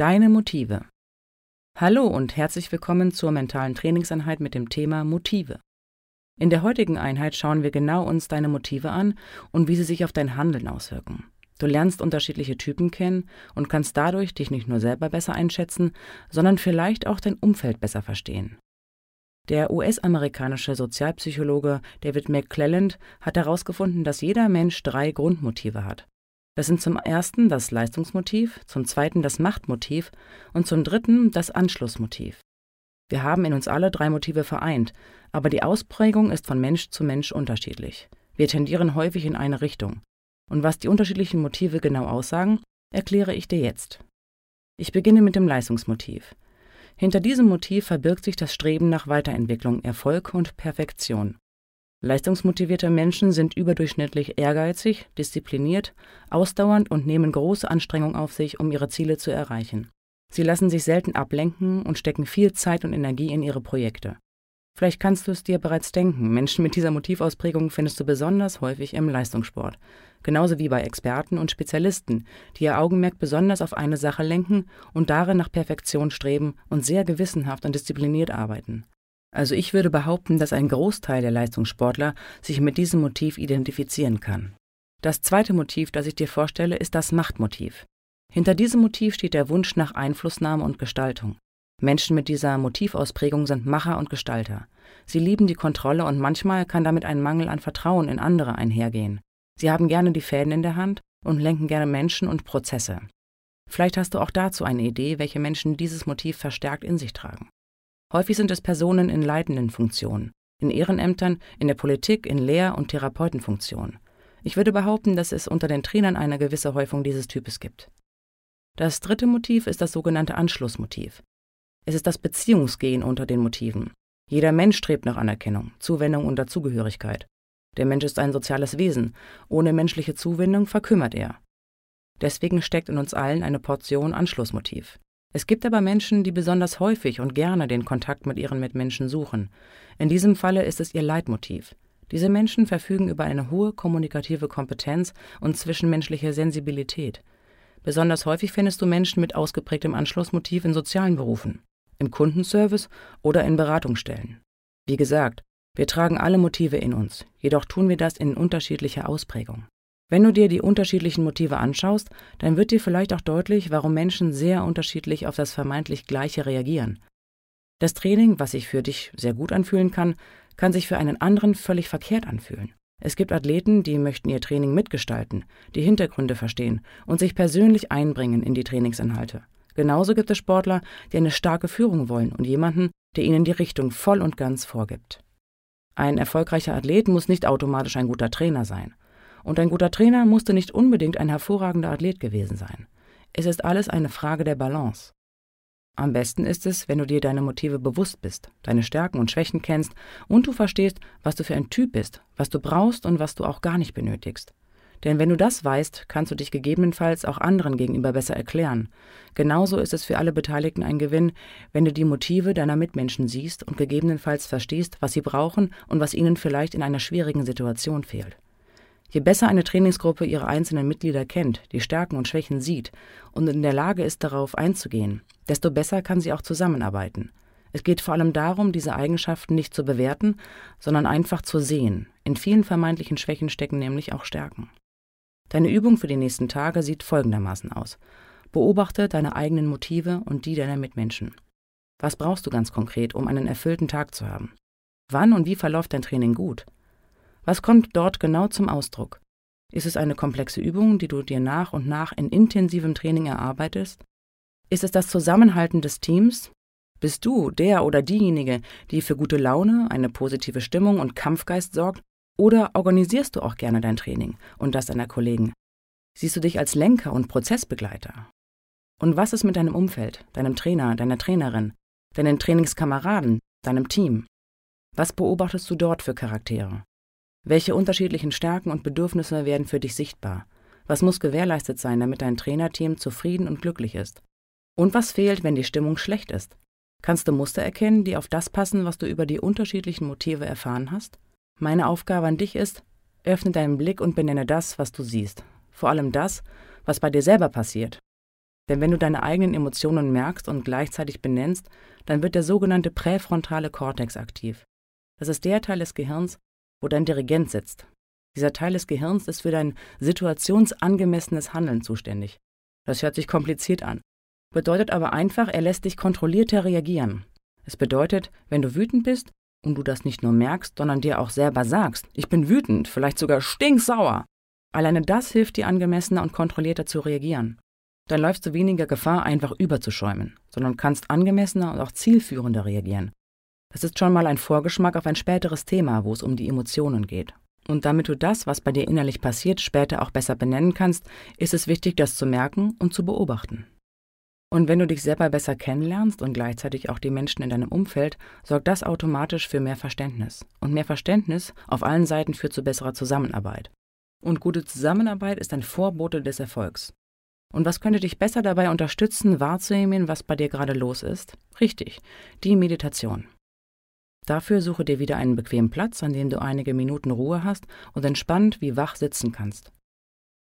Deine Motive. Hallo und herzlich willkommen zur mentalen Trainingseinheit mit dem Thema Motive. In der heutigen Einheit schauen wir genau uns deine Motive an und wie sie sich auf dein Handeln auswirken. Du lernst unterschiedliche Typen kennen und kannst dadurch dich nicht nur selber besser einschätzen, sondern vielleicht auch dein Umfeld besser verstehen. Der US-amerikanische Sozialpsychologe David McClelland hat herausgefunden, dass jeder Mensch drei Grundmotive hat. Das sind zum ersten das Leistungsmotiv, zum zweiten das Machtmotiv und zum dritten das Anschlussmotiv. Wir haben in uns alle drei Motive vereint, aber die Ausprägung ist von Mensch zu Mensch unterschiedlich. Wir tendieren häufig in eine Richtung. Und was die unterschiedlichen Motive genau aussagen, erkläre ich dir jetzt. Ich beginne mit dem Leistungsmotiv. Hinter diesem Motiv verbirgt sich das Streben nach Weiterentwicklung, Erfolg und Perfektion. Leistungsmotivierte Menschen sind überdurchschnittlich ehrgeizig, diszipliniert, ausdauernd und nehmen große Anstrengung auf sich, um ihre Ziele zu erreichen. Sie lassen sich selten ablenken und stecken viel Zeit und Energie in ihre Projekte. Vielleicht kannst du es dir bereits denken, Menschen mit dieser Motivausprägung findest du besonders häufig im Leistungssport, genauso wie bei Experten und Spezialisten, die ihr Augenmerk besonders auf eine Sache lenken und darin nach Perfektion streben und sehr gewissenhaft und diszipliniert arbeiten. Also ich würde behaupten, dass ein Großteil der Leistungssportler sich mit diesem Motiv identifizieren kann. Das zweite Motiv, das ich dir vorstelle, ist das Machtmotiv. Hinter diesem Motiv steht der Wunsch nach Einflussnahme und Gestaltung. Menschen mit dieser Motivausprägung sind Macher und Gestalter. Sie lieben die Kontrolle und manchmal kann damit ein Mangel an Vertrauen in andere einhergehen. Sie haben gerne die Fäden in der Hand und lenken gerne Menschen und Prozesse. Vielleicht hast du auch dazu eine Idee, welche Menschen dieses Motiv verstärkt in sich tragen. Häufig sind es Personen in leitenden Funktionen, in Ehrenämtern, in der Politik, in Lehr- und Therapeutenfunktionen. Ich würde behaupten, dass es unter den Trainern eine gewisse Häufung dieses Types gibt. Das dritte Motiv ist das sogenannte Anschlussmotiv. Es ist das Beziehungsgehen unter den Motiven. Jeder Mensch strebt nach Anerkennung, Zuwendung und Dazugehörigkeit. Der Mensch ist ein soziales Wesen. Ohne menschliche Zuwendung verkümmert er. Deswegen steckt in uns allen eine Portion Anschlussmotiv. Es gibt aber Menschen, die besonders häufig und gerne den Kontakt mit ihren Mitmenschen suchen. In diesem Falle ist es ihr Leitmotiv. Diese Menschen verfügen über eine hohe kommunikative Kompetenz und zwischenmenschliche Sensibilität. Besonders häufig findest du Menschen mit ausgeprägtem Anschlussmotiv in sozialen Berufen, im Kundenservice oder in Beratungsstellen. Wie gesagt, wir tragen alle Motive in uns, jedoch tun wir das in unterschiedlicher Ausprägung. Wenn du dir die unterschiedlichen Motive anschaust, dann wird dir vielleicht auch deutlich, warum Menschen sehr unterschiedlich auf das vermeintlich Gleiche reagieren. Das Training, was sich für dich sehr gut anfühlen kann, kann sich für einen anderen völlig verkehrt anfühlen. Es gibt Athleten, die möchten ihr Training mitgestalten, die Hintergründe verstehen und sich persönlich einbringen in die Trainingsinhalte. Genauso gibt es Sportler, die eine starke Führung wollen und jemanden, der ihnen die Richtung voll und ganz vorgibt. Ein erfolgreicher Athlet muss nicht automatisch ein guter Trainer sein. Und ein guter Trainer musste nicht unbedingt ein hervorragender Athlet gewesen sein. Es ist alles eine Frage der Balance. Am besten ist es, wenn du dir deine Motive bewusst bist, deine Stärken und Schwächen kennst und du verstehst, was du für ein Typ bist, was du brauchst und was du auch gar nicht benötigst. Denn wenn du das weißt, kannst du dich gegebenenfalls auch anderen gegenüber besser erklären. Genauso ist es für alle Beteiligten ein Gewinn, wenn du die Motive deiner Mitmenschen siehst und gegebenenfalls verstehst, was sie brauchen und was ihnen vielleicht in einer schwierigen Situation fehlt. Je besser eine Trainingsgruppe ihre einzelnen Mitglieder kennt, die Stärken und Schwächen sieht und in der Lage ist, darauf einzugehen, desto besser kann sie auch zusammenarbeiten. Es geht vor allem darum, diese Eigenschaften nicht zu bewerten, sondern einfach zu sehen. In vielen vermeintlichen Schwächen stecken nämlich auch Stärken. Deine Übung für die nächsten Tage sieht folgendermaßen aus. Beobachte deine eigenen Motive und die deiner Mitmenschen. Was brauchst du ganz konkret, um einen erfüllten Tag zu haben? Wann und wie verläuft dein Training gut? Was kommt dort genau zum Ausdruck? Ist es eine komplexe Übung, die du dir nach und nach in intensivem Training erarbeitest? Ist es das Zusammenhalten des Teams? Bist du der oder diejenige, die für gute Laune, eine positive Stimmung und Kampfgeist sorgt? Oder organisierst du auch gerne dein Training und das deiner Kollegen? Siehst du dich als Lenker und Prozessbegleiter? Und was ist mit deinem Umfeld, deinem Trainer, deiner Trainerin, deinen Trainingskameraden, deinem Team? Was beobachtest du dort für Charaktere? Welche unterschiedlichen Stärken und Bedürfnisse werden für dich sichtbar? Was muss gewährleistet sein, damit dein Trainerteam zufrieden und glücklich ist? Und was fehlt, wenn die Stimmung schlecht ist? Kannst du Muster erkennen, die auf das passen, was du über die unterschiedlichen Motive erfahren hast? Meine Aufgabe an dich ist, öffne deinen Blick und benenne das, was du siehst. Vor allem das, was bei dir selber passiert. Denn wenn du deine eigenen Emotionen merkst und gleichzeitig benennst, dann wird der sogenannte präfrontale Kortex aktiv. Das ist der Teil des Gehirns, wo dein Dirigent sitzt. Dieser Teil des Gehirns ist für dein situationsangemessenes Handeln zuständig. Das hört sich kompliziert an. Bedeutet aber einfach, er lässt dich kontrollierter reagieren. Es bedeutet, wenn du wütend bist und du das nicht nur merkst, sondern dir auch selber sagst, ich bin wütend, vielleicht sogar stinksauer. Alleine das hilft dir angemessener und kontrollierter zu reagieren. Dann läufst du weniger Gefahr, einfach überzuschäumen, sondern kannst angemessener und auch zielführender reagieren. Das ist schon mal ein Vorgeschmack auf ein späteres Thema, wo es um die Emotionen geht. Und damit du das, was bei dir innerlich passiert, später auch besser benennen kannst, ist es wichtig, das zu merken und zu beobachten. Und wenn du dich selber besser kennenlernst und gleichzeitig auch die Menschen in deinem Umfeld, sorgt das automatisch für mehr Verständnis. Und mehr Verständnis auf allen Seiten führt zu besserer Zusammenarbeit. Und gute Zusammenarbeit ist ein Vorbote des Erfolgs. Und was könnte dich besser dabei unterstützen, wahrzunehmen, was bei dir gerade los ist? Richtig, die Meditation. Dafür suche dir wieder einen bequemen Platz, an dem du einige Minuten Ruhe hast und entspannt wie wach sitzen kannst.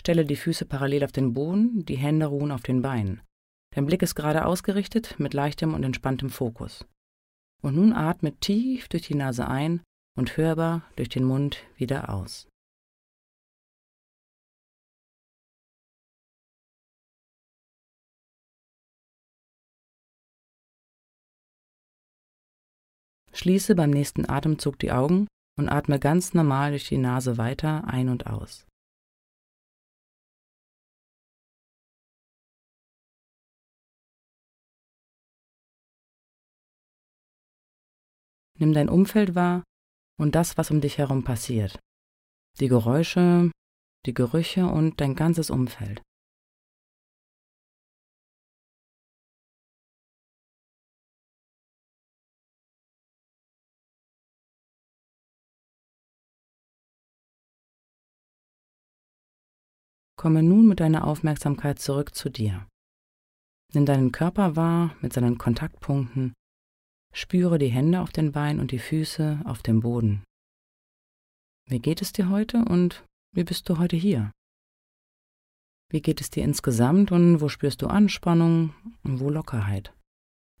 Stelle die Füße parallel auf den Boden, die Hände ruhen auf den Beinen. Dein Blick ist gerade ausgerichtet mit leichtem und entspanntem Fokus. Und nun atme tief durch die Nase ein und hörbar durch den Mund wieder aus. Schließe beim nächsten Atemzug die Augen und atme ganz normal durch die Nase weiter ein und aus. Nimm dein Umfeld wahr und das, was um dich herum passiert. Die Geräusche, die Gerüche und dein ganzes Umfeld. Komme nun mit deiner Aufmerksamkeit zurück zu dir. Nimm deinen Körper wahr mit seinen Kontaktpunkten. Spüre die Hände auf den Beinen und die Füße auf dem Boden. Wie geht es dir heute und wie bist du heute hier? Wie geht es dir insgesamt und wo spürst du Anspannung und wo Lockerheit?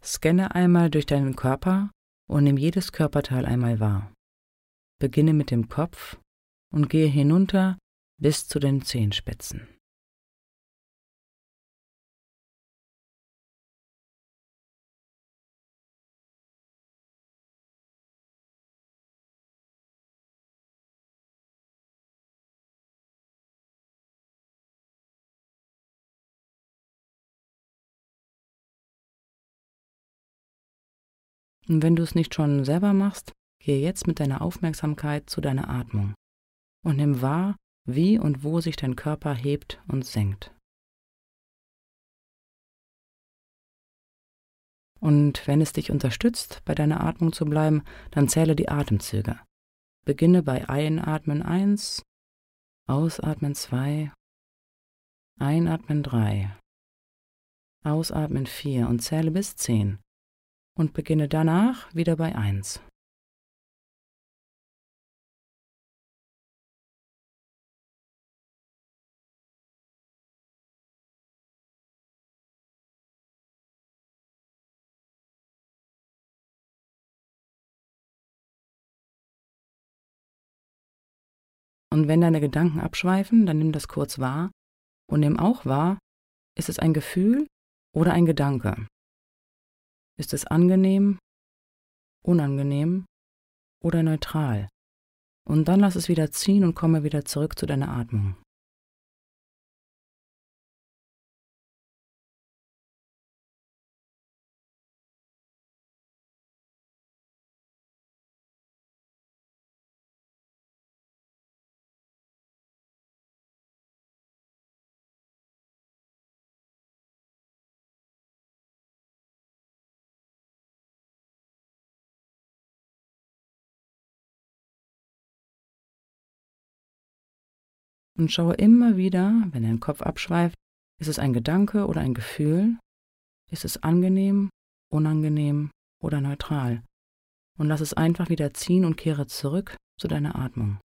Scanne einmal durch deinen Körper und nimm jedes Körperteil einmal wahr. Beginne mit dem Kopf und gehe hinunter bis zu den Zehenspitzen. Und wenn du es nicht schon selber machst, gehe jetzt mit deiner Aufmerksamkeit zu deiner Atmung und nimm wahr, wie und wo sich dein Körper hebt und senkt. Und wenn es dich unterstützt, bei deiner Atmung zu bleiben, dann zähle die Atemzüge. Beginne bei Einatmen 1, Ausatmen 2, Einatmen 3, Ausatmen 4 und zähle bis 10 und beginne danach wieder bei 1. Und wenn deine Gedanken abschweifen, dann nimm das kurz wahr und nimm auch wahr, ist es ein Gefühl oder ein Gedanke? Ist es angenehm, unangenehm oder neutral? Und dann lass es wieder ziehen und komme wieder zurück zu deiner Atmung. Und schaue immer wieder, wenn dein Kopf abschweift, ist es ein Gedanke oder ein Gefühl? Ist es angenehm, unangenehm oder neutral? Und lass es einfach wieder ziehen und kehre zurück zu deiner Atmung.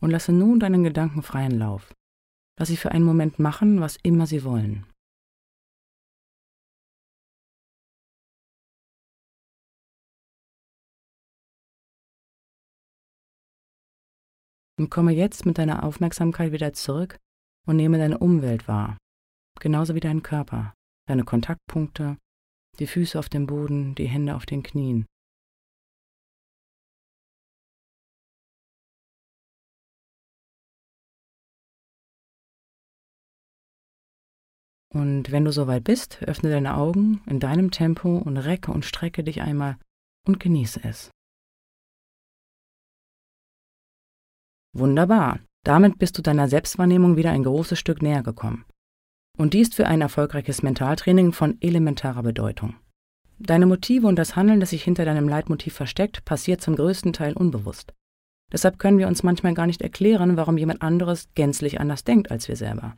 Und lasse nun deinen Gedanken freien Lauf. Lass sie für einen Moment machen, was immer sie wollen. Und komme jetzt mit deiner Aufmerksamkeit wieder zurück und nehme deine Umwelt wahr, genauso wie deinen Körper, deine Kontaktpunkte, die Füße auf dem Boden, die Hände auf den Knien, Und wenn du soweit bist, öffne deine Augen in deinem Tempo und recke und strecke dich einmal und genieße es. Wunderbar. Damit bist du deiner Selbstwahrnehmung wieder ein großes Stück näher gekommen. Und dies für ein erfolgreiches Mentaltraining von elementarer Bedeutung. Deine Motive und das Handeln, das sich hinter deinem Leitmotiv versteckt, passiert zum größten Teil unbewusst. Deshalb können wir uns manchmal gar nicht erklären, warum jemand anderes gänzlich anders denkt als wir selber.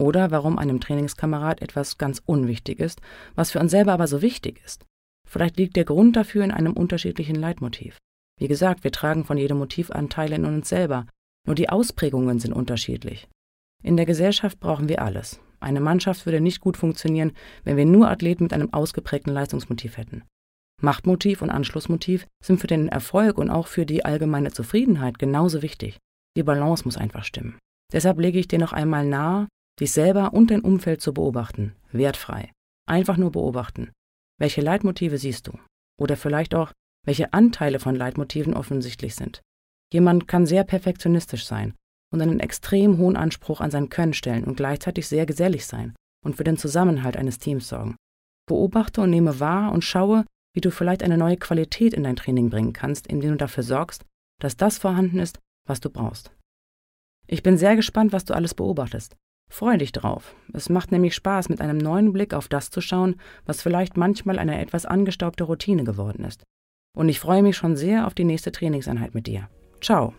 Oder warum einem Trainingskamerad etwas ganz unwichtig ist, was für uns selber aber so wichtig ist. Vielleicht liegt der Grund dafür in einem unterschiedlichen Leitmotiv. Wie gesagt, wir tragen von jedem Motiv Anteile in uns selber, nur die Ausprägungen sind unterschiedlich. In der Gesellschaft brauchen wir alles. Eine Mannschaft würde nicht gut funktionieren, wenn wir nur Athleten mit einem ausgeprägten Leistungsmotiv hätten. Machtmotiv und Anschlussmotiv sind für den Erfolg und auch für die allgemeine Zufriedenheit genauso wichtig. Die Balance muss einfach stimmen. Deshalb lege ich dir noch einmal nahe, dich selber und dein Umfeld zu beobachten, wertfrei. Einfach nur beobachten. Welche Leitmotive siehst du? Oder vielleicht auch, welche Anteile von Leitmotiven offensichtlich sind. Jemand kann sehr perfektionistisch sein und einen extrem hohen Anspruch an sein Können stellen und gleichzeitig sehr gesellig sein und für den Zusammenhalt eines Teams sorgen. Beobachte und nehme wahr und schaue, wie du vielleicht eine neue Qualität in dein Training bringen kannst, indem du dafür sorgst, dass das vorhanden ist, was du brauchst. Ich bin sehr gespannt, was du alles beobachtest. Freu dich drauf. Es macht nämlich Spaß, mit einem neuen Blick auf das zu schauen, was vielleicht manchmal eine etwas angestaubte Routine geworden ist. Und ich freue mich schon sehr auf die nächste Trainingseinheit mit dir. Ciao.